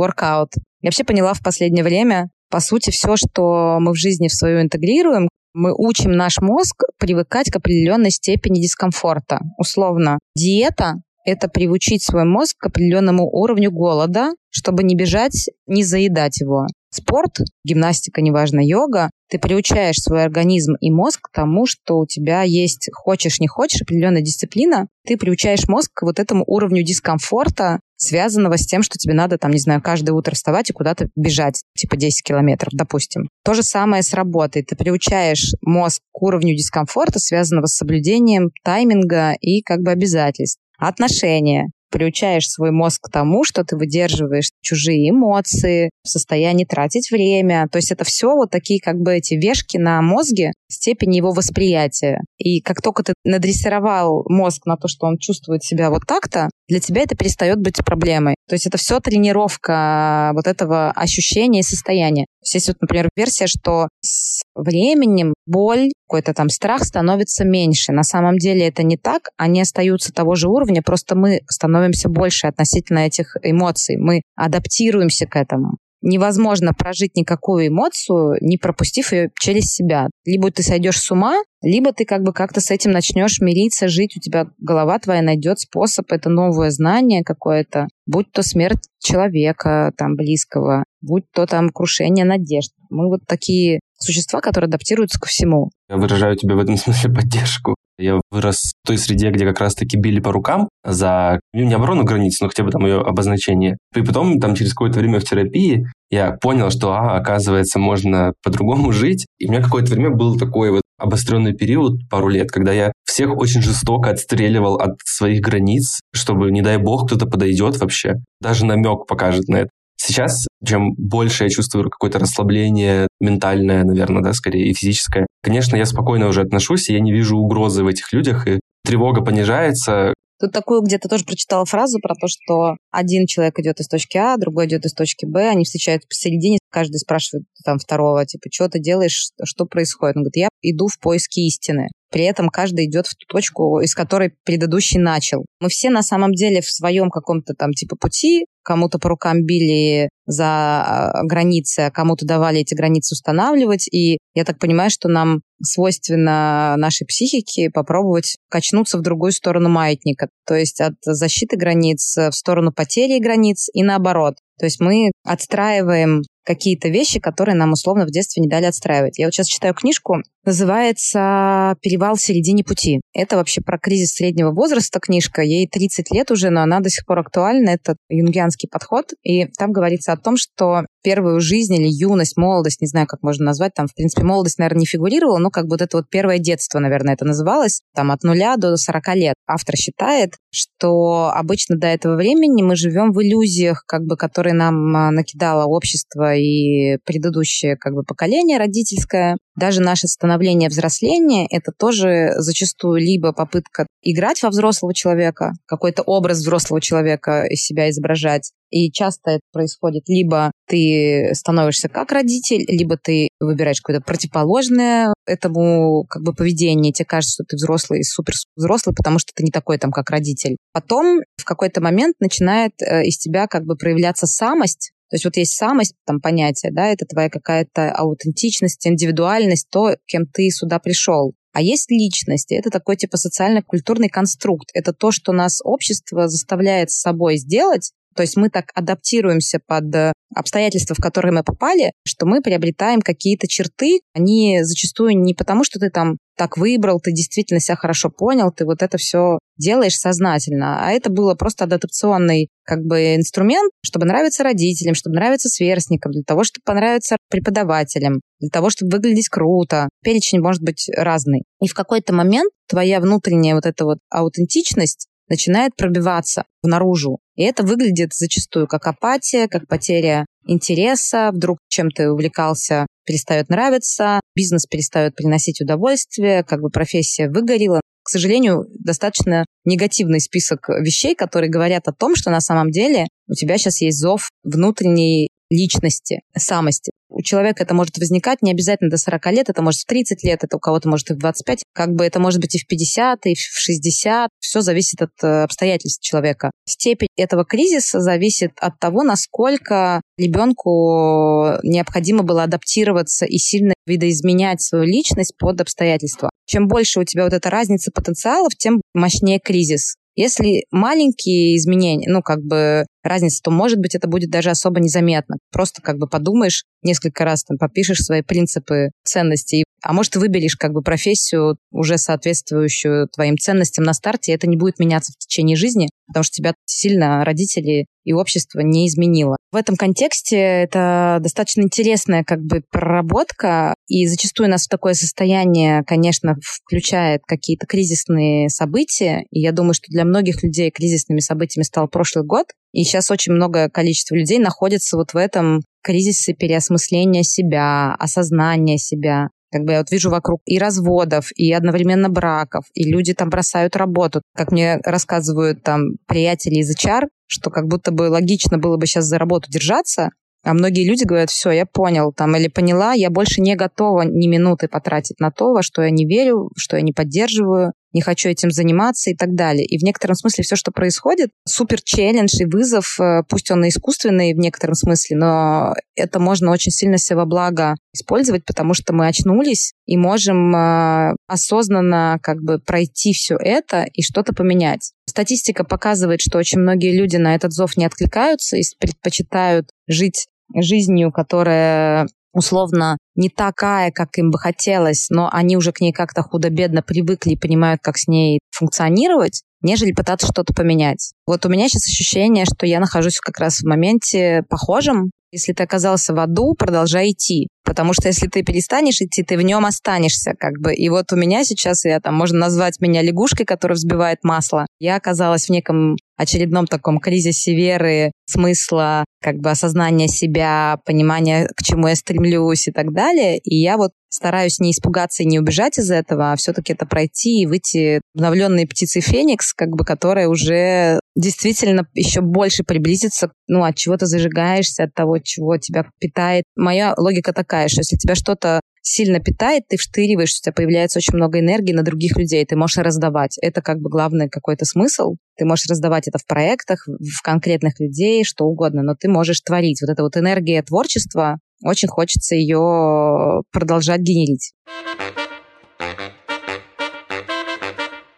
workout. Я вообще поняла в последнее время, по сути, все, что мы в жизни в свою интегрируем, мы учим наш мозг привыкать к определенной степени дискомфорта. Условно, диета это приучить свой мозг к определенному уровню голода, чтобы не бежать, не заедать его. Спорт, гимнастика, неважно, йога, ты приучаешь свой организм и мозг к тому, что у тебя есть, хочешь, не хочешь, определенная дисциплина, ты приучаешь мозг к вот этому уровню дискомфорта, связанного с тем, что тебе надо, там, не знаю, каждое утро вставать и куда-то бежать, типа 10 километров, допустим. То же самое с работой. Ты приучаешь мозг к уровню дискомфорта, связанного с соблюдением тайминга и как бы обязательств отношения. Приучаешь свой мозг к тому, что ты выдерживаешь чужие эмоции, в состоянии тратить время. То есть это все вот такие как бы эти вешки на мозге степени его восприятия. И как только ты надрессировал мозг на то, что он чувствует себя вот так-то, для тебя это перестает быть проблемой. То есть это все тренировка вот этого ощущения и состояния. Здесь вот, например, версия, что с временем боль, какой-то там страх становится меньше. На самом деле это не так, они остаются того же уровня, просто мы становимся больше относительно этих эмоций, мы адаптируемся к этому невозможно прожить никакую эмоцию, не пропустив ее через себя. Либо ты сойдешь с ума, либо ты как бы как-то с этим начнешь мириться, жить, у тебя голова твоя найдет способ, это новое знание какое-то, будь то смерть человека там близкого, будь то там крушение надежд. Мы вот такие существа, которые адаптируются ко всему. Я выражаю тебе в этом смысле поддержку. Я вырос в той среде, где как раз-таки били по рукам за, ну, не оборону границ, но хотя бы там ее обозначение. И потом, там, через какое-то время в терапии я понял, что, а, оказывается, можно по-другому жить. И у меня какое-то время был такой вот обостренный период, пару лет, когда я всех очень жестоко отстреливал от своих границ, чтобы, не дай бог, кто-то подойдет вообще. Даже намек покажет на это. Сейчас, чем больше я чувствую какое-то расслабление ментальное, наверное, да, скорее, и физическое, конечно, я спокойно уже отношусь, и я не вижу угрозы в этих людях, и тревога понижается, Тут такую где-то тоже прочитала фразу про то, что один человек идет из точки А, другой идет из точки Б, они встречаются посередине, каждый спрашивает там второго, типа, что ты делаешь, что происходит? Он говорит, я иду в поиски истины. При этом каждый идет в ту точку, из которой предыдущий начал. Мы все на самом деле в своем каком-то там типа пути, кому-то по рукам били за а, границы, а кому-то давали эти границы устанавливать. И я так понимаю, что нам свойственно нашей психике попробовать качнуться в другую сторону маятника, то есть от защиты границ в сторону потери границ и наоборот. То есть мы отстраиваем какие-то вещи, которые нам условно в детстве не дали отстраивать. Я вот сейчас читаю книжку, называется «Перевал в середине пути». Это вообще про кризис среднего возраста книжка. Ей 30 лет уже, но она до сих пор актуальна. Это юнгианский подход. И там говорится о том, что первую жизнь или юность, молодость, не знаю, как можно назвать, там, в принципе, молодость, наверное, не фигурировала, но как бы вот это вот первое детство, наверное, это называлось, там, от нуля до 40 лет. Автор считает, что обычно до этого времени мы живем в иллюзиях, как бы, которые нам а, накидало общество и предыдущее, как бы, поколение родительское. Даже наше становление взросления — это тоже зачастую либо попытка играть во взрослого человека, какой-то образ взрослого человека из себя изображать, и часто это происходит либо ты становишься как родитель, либо ты выбираешь какое-то противоположное этому как бы поведение. Тебе кажется, что ты взрослый, супер взрослый, потому что ты не такой там, как родитель. Потом в какой-то момент начинает э, из тебя как бы проявляться самость, то есть вот есть самость, там понятие, да, это твоя какая-то аутентичность, индивидуальность, то, кем ты сюда пришел. А есть личность, это такой типа социально-культурный конструкт. Это то, что нас общество заставляет с собой сделать, то есть мы так адаптируемся под э, обстоятельства, в которые мы попали, что мы приобретаем какие-то черты. Они зачастую не потому, что ты там так выбрал, ты действительно себя хорошо понял, ты вот это все делаешь сознательно. А это было просто адаптационный как бы инструмент, чтобы нравиться родителям, чтобы нравиться сверстникам, для того, чтобы понравиться преподавателям, для того, чтобы выглядеть круто. Перечень может быть разный. И в какой-то момент твоя внутренняя вот эта вот аутентичность начинает пробиваться наружу. И это выглядит зачастую как апатия, как потеря интереса, вдруг чем ты увлекался, перестает нравиться, бизнес перестает приносить удовольствие, как бы профессия выгорела. К сожалению, достаточно негативный список вещей, которые говорят о том, что на самом деле у тебя сейчас есть зов внутренней личности, самости. У человека это может возникать не обязательно до 40 лет, это может в 30 лет, это у кого-то может и в 25, как бы это может быть и в 50, и в 60. Все зависит от э, обстоятельств человека. Степень этого кризиса зависит от того, насколько ребенку необходимо было адаптироваться и сильно видоизменять свою личность под обстоятельства. Чем больше у тебя вот эта разница потенциалов, тем мощнее кризис. Если маленькие изменения, ну, как бы разница, то, может быть, это будет даже особо незаметно. Просто как бы подумаешь, несколько раз там попишешь свои принципы, ценности, а может, выберешь как бы профессию, уже соответствующую твоим ценностям на старте, и это не будет меняться в течение жизни, потому что тебя сильно родители и общество не изменило. В этом контексте это достаточно интересная как бы проработка, и зачастую нас в такое состояние, конечно, включает какие-то кризисные события, и я думаю, что для многих людей кризисными событиями стал прошлый год, и сейчас очень многое количество людей находится вот в этом кризисе переосмысления себя, осознания себя. Как бы я вот вижу вокруг и разводов, и одновременно браков, и люди там бросают работу. Как мне рассказывают там приятели из HR, что как будто бы логично было бы сейчас за работу держаться, А многие люди говорят, все, я понял, там, или поняла, я больше не готова ни минуты потратить на то, во что я не верю, что я не поддерживаю, не хочу этим заниматься и так далее. И в некотором смысле все, что происходит, супер челлендж и вызов, э, пусть он и искусственный в некотором смысле, но это можно очень сильно себе во благо использовать, потому что мы очнулись и можем э, осознанно как бы пройти все это и что-то поменять. Статистика показывает, что очень многие люди на этот зов не откликаются и предпочитают жить жизнью, которая условно не такая, как им бы хотелось, но они уже к ней как-то худо-бедно привыкли и понимают, как с ней функционировать, нежели пытаться что-то поменять. Вот у меня сейчас ощущение, что я нахожусь как раз в моменте похожем. Если ты оказался в аду, продолжай идти. Потому что если ты перестанешь идти, ты в нем останешься, как бы. И вот у меня сейчас, я там, можно назвать меня лягушкой, которая взбивает масло. Я оказалась в неком очередном таком кризисе веры, смысла, как бы осознания себя, понимания, к чему я стремлюсь и так далее. И я вот стараюсь не испугаться и не убежать из этого, а все-таки это пройти и выйти обновленной птицей Феникс, как бы, которая уже действительно еще больше приблизится, ну, от чего ты зажигаешься, от того, чего тебя питает. Моя логика такая, что если тебя что-то сильно питает, ты вштыриваешь, у тебя появляется очень много энергии на других людей, ты можешь раздавать. Это как бы главный какой-то смысл. Ты можешь раздавать это в проектах, в конкретных людей, что угодно, но ты можешь творить. Вот эта вот энергия творчества, очень хочется ее продолжать генерить.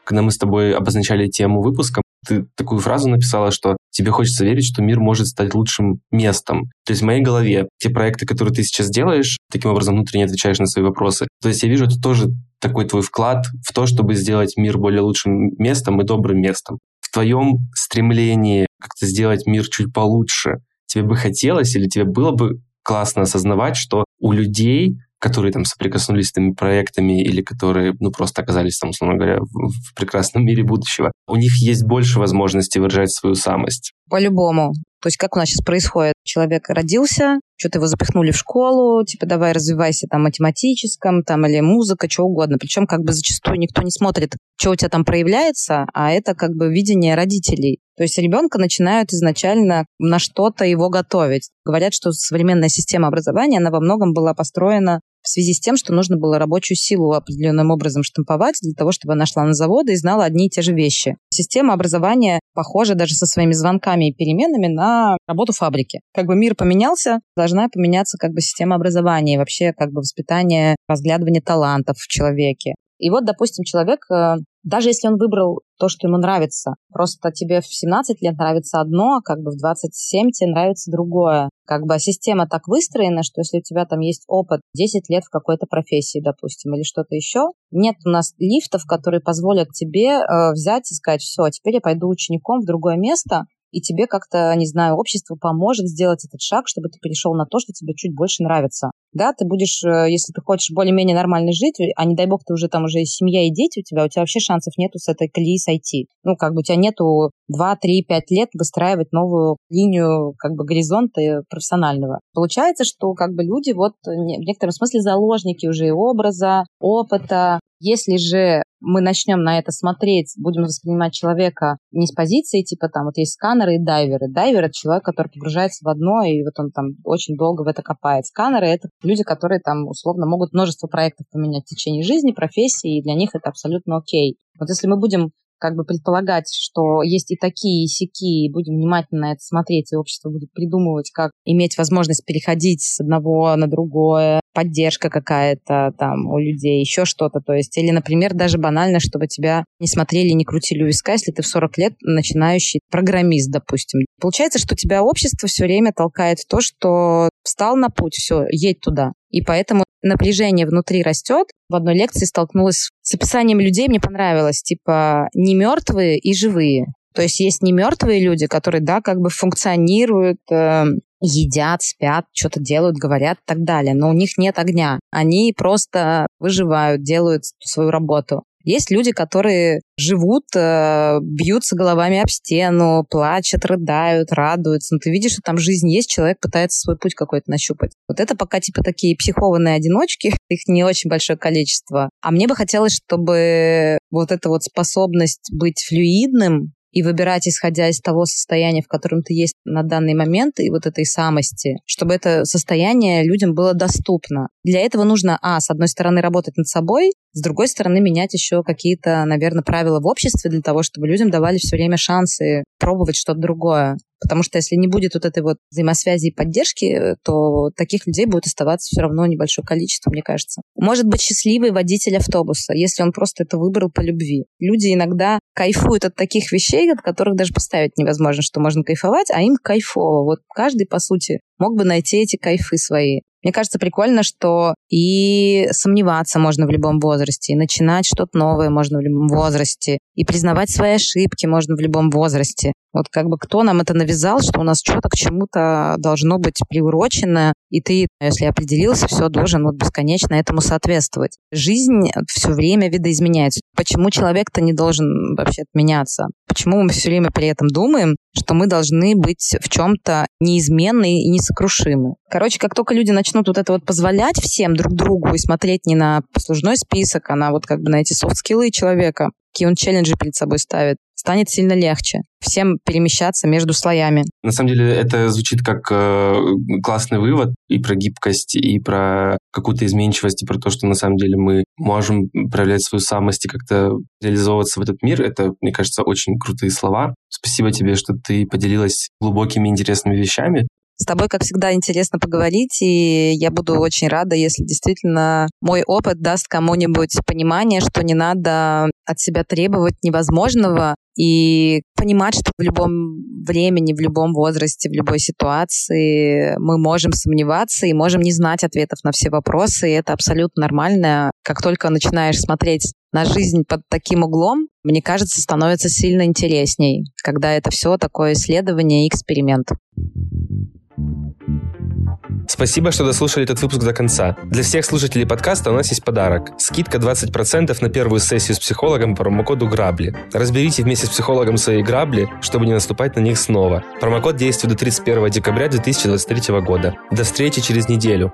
Когда мы с тобой обозначали тему выпуска, ты такую фразу написала, что тебе хочется верить, что мир может стать лучшим местом. То есть в моей голове те проекты, которые ты сейчас делаешь, таким образом внутренне отвечаешь на свои вопросы. То есть я вижу, это тоже такой твой вклад в то, чтобы сделать мир более лучшим местом и добрым местом. В твоем стремлении как-то сделать мир чуть получше, тебе бы хотелось или тебе было бы классно осознавать, что у людей которые там соприкоснулись с этими проектами или которые, ну, просто оказались там, условно говоря, в, в прекрасном мире будущего, у них есть больше возможностей выражать свою самость. По-любому. То есть как у нас сейчас происходит? Человек родился, что-то его запихнули в школу, типа давай развивайся там математическом, там или музыка, что угодно. Причем как бы зачастую никто не смотрит, что у тебя там проявляется, а это как бы видение родителей. То есть ребенка начинают изначально на что-то его готовить. Говорят, что современная система образования, она во многом была построена в связи с тем, что нужно было рабочую силу определенным образом штамповать для того, чтобы она шла на заводы и знала одни и те же вещи. Система образования похожа даже со своими звонками и переменами на работу фабрики. Как бы мир поменялся, должна поменяться как бы система образования и вообще как бы воспитание, разглядывание талантов в человеке. И вот, допустим, человек, э, даже если он выбрал то, что ему нравится, просто тебе в 17 лет нравится одно, а как бы в 27 тебе нравится другое. Как бы система так выстроена, что если у тебя там есть опыт 10 лет в какой-то профессии, допустим, или что-то еще, нет у нас лифтов, которые позволят тебе э, взять и сказать, все, теперь я пойду учеником в другое место, и тебе как-то, не знаю, общество поможет сделать этот шаг, чтобы ты перешел на то, что тебе чуть больше нравится. Да, ты будешь, э, если ты хочешь более-менее нормально жить, а не дай бог ты уже там уже и семья, и дети у тебя, у тебя вообще шансов нету с этой колеи сойти. Ну, как бы у тебя нету 2, 3, 5 лет выстраивать новую линию как бы горизонта профессионального. Получается, что как бы люди вот в некотором смысле заложники уже и образа, опыта, если же мы начнем на это смотреть, будем воспринимать человека не с позиции, типа там вот есть сканеры и дайверы. Дайвер — это человек, который погружается в одно, и вот он там очень долго в это копает. Сканеры — это люди, которые там условно могут множество проектов поменять в течение жизни, профессии, и для них это абсолютно окей. Вот если мы будем как бы предполагать, что есть и такие, и сякие, и будем внимательно на это смотреть, и общество будет придумывать, как иметь возможность переходить с одного на другое, поддержка какая-то там у людей, еще что-то, то есть, или, например, даже банально, чтобы тебя не смотрели, не крутили у виска, если ты в 40 лет начинающий программист, допустим. Получается, что тебя общество все время толкает в то, что встал на путь, все, едь туда. И поэтому напряжение внутри растет. В одной лекции столкнулась с описанием людей, мне понравилось, типа не мертвые и живые. То есть есть не мертвые люди, которые, да, как бы функционируют, э, едят, спят, что-то делают, говорят и так далее, но у них нет огня. Они просто выживают, делают свою работу. Есть люди, которые живут, э, бьются головами об стену, плачут, рыдают, радуются. Но ты видишь, что там жизнь есть, человек пытается свой путь какой-то нащупать. Вот это пока типа такие психованные одиночки, их не очень большое количество. А мне бы хотелось, чтобы вот эта вот способность быть флюидным, и выбирать, исходя из того состояния, в котором ты есть на данный момент, и вот этой самости, чтобы это состояние людям было доступно. Для этого нужно, а, с одной стороны, работать над собой, с другой стороны, менять еще какие-то, наверное, правила в обществе для того, чтобы людям давали все время шансы пробовать что-то другое. Потому что если не будет вот этой вот взаимосвязи и поддержки, то таких людей будет оставаться все равно небольшое количество, мне кажется. Может быть счастливый водитель автобуса, если он просто это выбрал по любви. Люди иногда кайфуют от таких вещей, от которых даже поставить невозможно, что можно кайфовать, а им кайфово. Вот каждый, по сути, мог бы найти эти кайфы свои. Мне кажется, прикольно, что и сомневаться можно в любом возрасте, и начинать что-то новое можно в любом возрасте, и признавать свои ошибки можно в любом возрасте. Вот как бы кто нам это навязал, что у нас что-то к чему-то должно быть приурочено, и ты, если определился, все должен вот бесконечно этому соответствовать. Жизнь все время видоизменяется. Почему человек-то не должен вообще меняться? Почему мы все время при этом думаем, что мы должны быть в чем-то неизменны и несокрушимы? Короче, как только люди начнут вот это вот позволять всем друг другу и смотреть не на послужной список, а на вот как бы на эти софт-скиллы человека, какие он челленджи перед собой ставит, станет сильно легче всем перемещаться между слоями. На самом деле это звучит как э, классный вывод и про гибкость, и про какую-то изменчивость, и про то, что на самом деле мы можем проявлять свою самость и как-то реализовываться в этот мир. Это, мне кажется, очень крутые слова. Спасибо тебе, что ты поделилась глубокими интересными вещами. С тобой, как всегда, интересно поговорить, и я буду очень рада, если действительно мой опыт даст кому-нибудь понимание, что не надо от себя требовать невозможного, и понимать, что в любом времени, в любом возрасте, в любой ситуации мы можем сомневаться и можем не знать ответов на все вопросы, и это абсолютно нормально. Как только начинаешь смотреть на жизнь под таким углом, мне кажется, становится сильно интересней, когда это все такое исследование и эксперимент. Спасибо, что дослушали этот выпуск до конца. Для всех слушателей подкаста у нас есть подарок. Скидка 20% на первую сессию с психологом по промокоду «Грабли». Разберите вместе с психологом свои грабли, чтобы не наступать на них снова. Промокод действует до 31 декабря 2023 года. До встречи через неделю.